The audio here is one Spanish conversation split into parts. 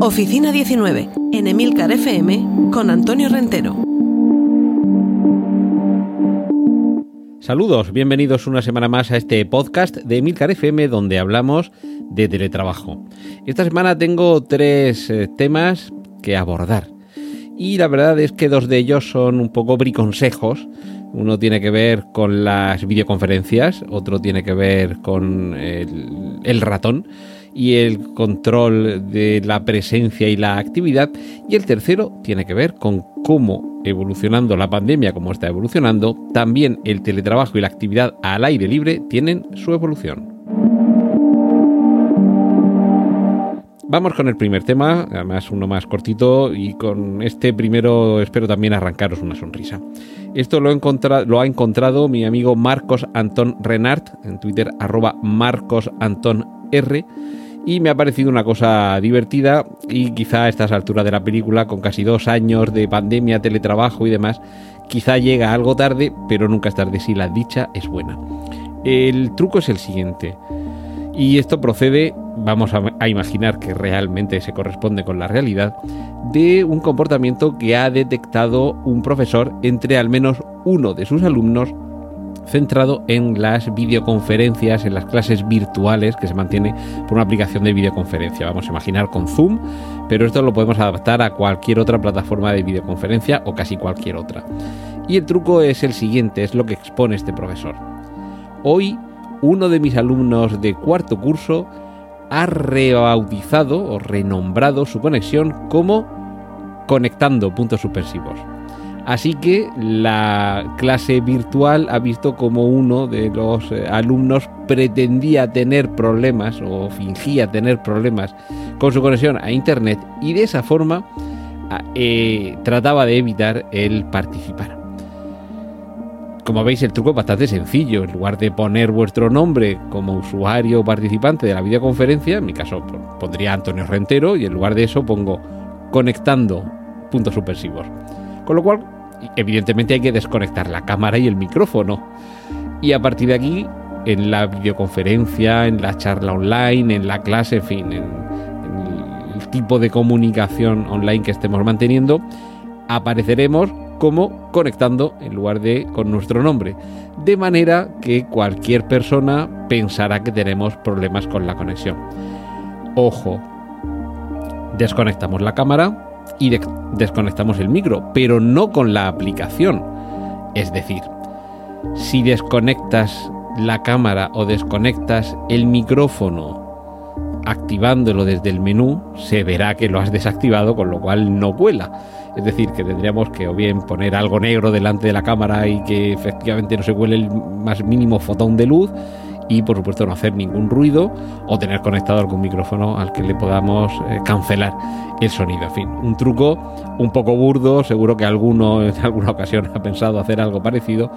Oficina 19, en Emilcar FM, con Antonio Rentero. Saludos, bienvenidos una semana más a este podcast de Emilcar FM donde hablamos de teletrabajo. Esta semana tengo tres eh, temas que abordar. Y la verdad es que dos de ellos son un poco briconsejos. Uno tiene que ver con las videoconferencias, otro tiene que ver con el, el ratón y el control de la presencia y la actividad. Y el tercero tiene que ver con cómo evolucionando la pandemia, como está evolucionando, también el teletrabajo y la actividad al aire libre tienen su evolución. Vamos con el primer tema, además uno más cortito y con este primero espero también arrancaros una sonrisa. Esto lo, lo ha encontrado mi amigo Marcos Antón Renart en Twitter arroba Marcos Antón R y me ha parecido una cosa divertida y quizá a estas alturas de la película, con casi dos años de pandemia, teletrabajo y demás, quizá llega algo tarde, pero nunca es tarde si la dicha es buena. El truco es el siguiente. Y esto procede, vamos a, imaginar que realmente se corresponde con la realidad, de un comportamiento que ha detectado un profesor entre al menos uno de sus alumnos centrado en las videoconferencias, en las clases virtuales que se mantiene por una aplicación de videoconferencia. Vamos a imaginar con Zoom, pero esto lo podemos adaptar a cualquier otra plataforma de videoconferencia o casi cualquier otra. Y el truco es el siguiente, es lo que expone este profesor. Hoy uno de mis alumnos de cuarto curso ha rebautizado o renombrado su conexión como conectando puntos suspensivos. Así que la clase virtual ha visto como uno de los eh, alumnos pretendía tener problemas o fingía tener problemas con su conexión a Internet y de esa forma eh, trataba de evitar el participar. Como veis, el truco es bastante sencillo. En lugar de poner vuestro nombre como usuario o participante de la videoconferencia, en mi caso pondría Antonio Rentero y en lugar de eso pongo conectando puntos suspensivos. Con lo cual, evidentemente hay que desconectar la cámara y el micrófono. Y a partir de aquí, en la videoconferencia, en la charla online, en la clase, en fin, en, el tipo de comunicación online que estemos manteniendo, apareceremos como conectando en lugar de con nuestro nombre. De manera que cualquier persona pensará que tenemos problemas con la conexión. Ojo, desconectamos la cámara y desconectamos el micro, pero no con la aplicación. Es decir, si desconectas la cámara o desconectas el micrófono activándolo desde el menú, se verá que lo has desactivado, con lo cual no vuela. Es decir, que tendríamos que o bien poner algo negro delante de la cámara y que efectivamente no se huele el más mínimo fotón de luz y por supuesto no hacer ningún ruido o tener conectado algún micrófono al que le podamos eh, cancelar el sonido. En fin, un truco un poco burdo, seguro que alguno en alguna ocasión ha pensado hacer algo parecido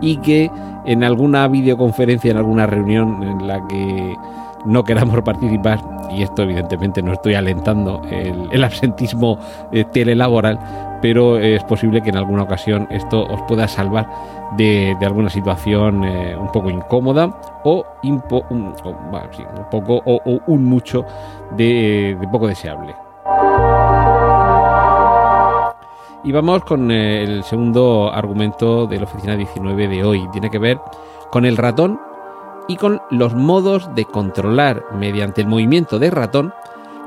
y que en alguna videoconferencia, en alguna reunión en la que no queramos participar, y esto evidentemente no estoy alentando el, absentismo eh, telelaboral, pero es posible que en alguna ocasión esto os pueda salvar de, alguna situación eh, un poco incómoda o, un, poco o, un mucho de, poco deseable. Y vamos con el segundo argumento de la oficina 19 de hoy. Tiene que ver con el ratón y con los modos de controlar mediante el movimiento del ratón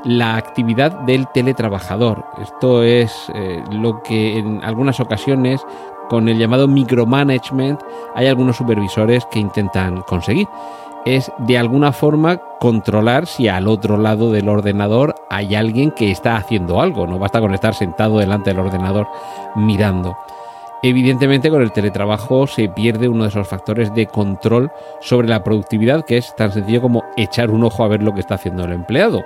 la actividad del teletrabajador. Esto es eh, lo que en algunas ocasiones con el llamado micromanagement hay algunos supervisores que intentan conseguir. Es de alguna forma controlar si al otro lado del ordenador hay alguien que está haciendo algo. No basta con estar sentado delante del ordenador mirando. Evidentemente con el teletrabajo se pierde uno de esos factores de control sobre la productividad que es tan sencillo como echar un ojo a ver lo que está haciendo el empleado.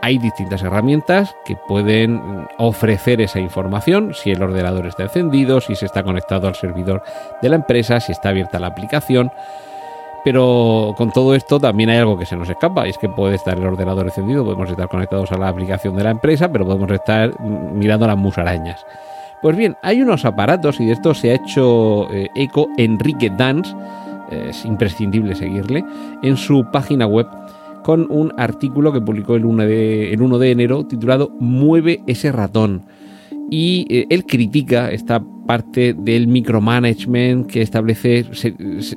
Hay distintas herramientas que pueden ofrecer esa información, si el ordenador está encendido, si se está conectado al servidor de la empresa, si está abierta la aplicación. Pero con todo esto también hay algo que se nos escapa, y es que puede estar el ordenador encendido, podemos estar conectados a la aplicación de la empresa, pero podemos estar mirando las musarañas. Pues bien, hay unos aparatos y de esto se ha hecho eh, eco Enrique Dance, es imprescindible seguirle, en su página web con un artículo que publicó el 1 de, el 1 de enero titulado Mueve ese ratón. Y eh, él critica esta parte del micromanagement que establece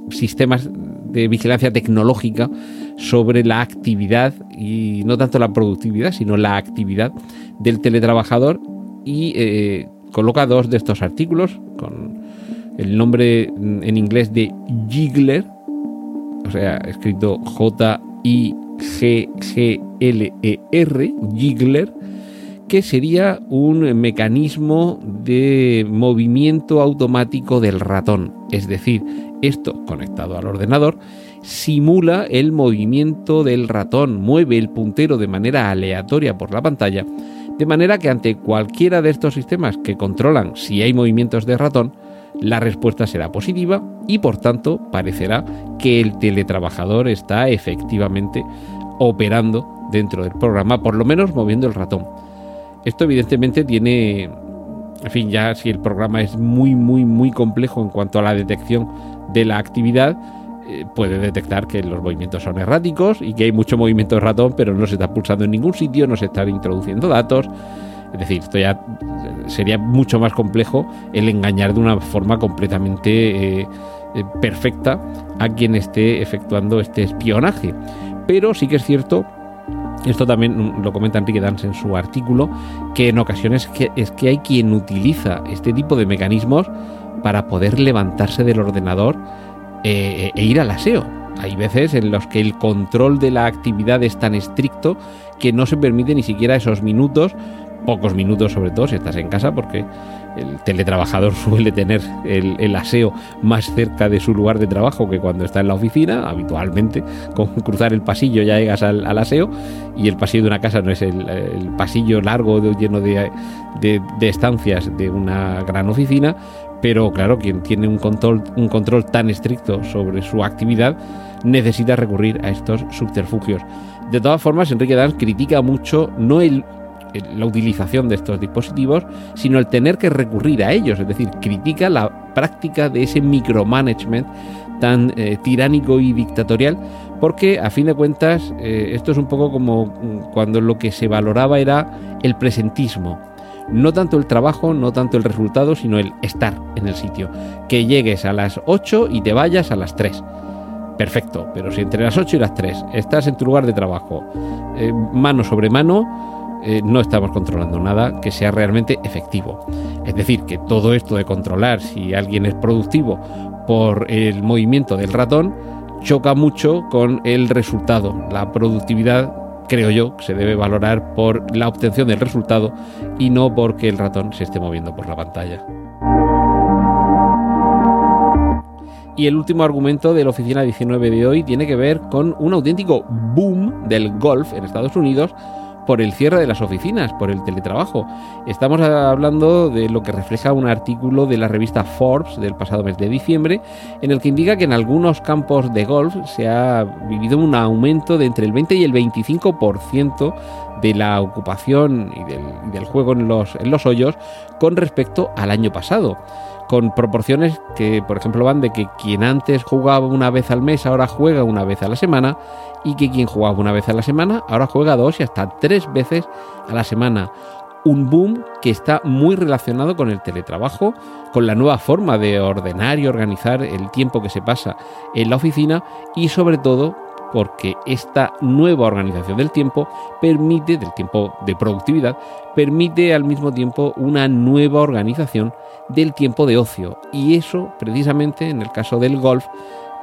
sistemas de vigilancia tecnológica sobre la actividad y no tanto la productividad, sino la actividad del teletrabajador y eh, coloca dos de estos artículos con el nombre en inglés de Jiggler, o sea, escrito J-I-G-G-L-E-R, Jiggler, que sería un mecanismo de movimiento automático del ratón. Es decir, esto conectado al ordenador simula el movimiento del ratón, mueve el puntero de manera aleatoria por la pantalla de manera que ante cualquiera de estos sistemas que controlan si hay movimientos de ratón, la respuesta será positiva y por tanto parecerá que el teletrabajador está efectivamente operando dentro del programa, por lo menos moviendo el ratón. Esto evidentemente tiene, en fin, ya si el programa es muy, muy, muy complejo en cuanto a la detección de la actividad, eh, puede detectar que los movimientos son erráticos y que hay mucho movimiento de ratón, pero no se está pulsando en ningún sitio, no se están introduciendo datos. Es decir, esto ya sería mucho más complejo el engañar de una forma completamente eh, eh, perfecta a quien esté efectuando este espionaje. Pero sí que es cierto esto también lo comenta Enrique Dance en su artículo, que en ocasiones es que hay quien utiliza este tipo de mecanismos para poder levantarse del ordenador eh, e ir al aseo. Hay veces en los que el control de la actividad es tan estricto que no se permite ni siquiera esos minutos, pocos minutos sobre todo si estás en casa, porque el teletrabajador suele tener el, aseo más cerca de su lugar de trabajo que cuando está en la oficina, habitualmente, con cruzar el pasillo ya llegas al, aseo y el pasillo de una casa no es el, pasillo largo lleno de, de estancias de una gran oficina, pero claro, quien tiene un control, un control tan estricto sobre su actividad necesita recurrir a estos subterfugios. De todas formas, Enrique Dans critica mucho no el, la utilización de estos dispositivos, sino el tener que recurrir a ellos, es decir, critica la práctica de ese micromanagement tan eh, tiránico y dictatorial, porque a fin de cuentas eh, esto es un poco como cuando lo que se valoraba era el presentismo no tanto el trabajo, no tanto el resultado, sino el estar en el sitio. Que llegues a las 8 y te vayas a las 3. Perfecto, pero si entre las 8 y las 3 estás en tu lugar de trabajo, eh, mano sobre mano, eh, no estamos controlando nada que sea realmente efectivo. Es decir, que todo esto de controlar si alguien es productivo por el movimiento del ratón choca mucho con el resultado. La productividad creo yo, se debe valorar por la obtención del resultado y no porque el ratón se esté moviendo por la pantalla. Y el último argumento de la oficina 19 de hoy tiene que ver con un auténtico boom del golf en Estados Unidos por el cierre de las oficinas, por el teletrabajo. Estamos hablando de lo que refleja un artículo de la revista Forbes del pasado mes de diciembre, en el que indica que en algunos campos de golf se ha vivido un aumento de entre el 20 y el 25% de la ocupación y del, juego en los, en los hoyos con respecto al año pasado con proporciones que, por ejemplo, van de que quien antes jugaba una vez al mes ahora juega una vez a la semana y que quien jugaba una vez a la semana ahora juega dos y hasta tres veces a la semana. Un boom que está muy relacionado con el teletrabajo, con la nueva forma de ordenar y organizar el tiempo que se pasa en la oficina y sobre todo porque esta nueva organización del tiempo permite, del tiempo de productividad, permite al mismo tiempo una nueva organización del tiempo de ocio. Y eso, precisamente, en el caso del golf,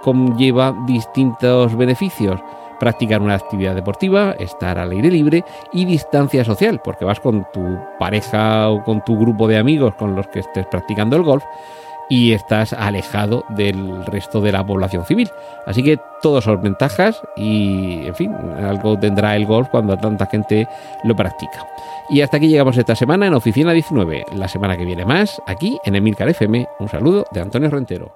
conlleva distintos beneficios. practicar una actividad deportiva, estar al aire libre y distancia social, porque vas con tu pareja o con tu grupo de amigos con los que estés practicando el golf y estás alejado del resto de la población civil. Así que todos son ventajas y, en fin, algo tendrá el golf cuando tanta gente lo practica. Y hasta aquí llegamos esta semana en Oficina 19. La semana que viene más, aquí en Emilcar FM. Un saludo de Antonio Rentero.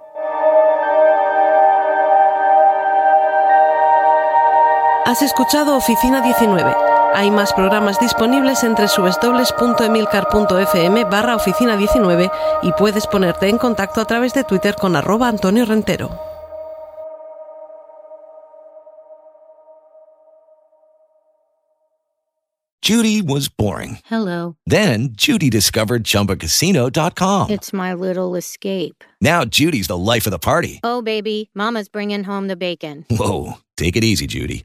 Has escuchado Oficina 19. Hay más programas disponibles entre www.emilcar.fm barra oficina 19 y puedes ponerte en contacto a través de Twitter con arroba Antonio Rentero. Judy was boring. Hello. Then Judy discovered ChumbaCasino.com. It's my little escape. Now Judy's the life of the party. Oh, baby, Mama's bringing home the bacon. Whoa, take it easy, Judy.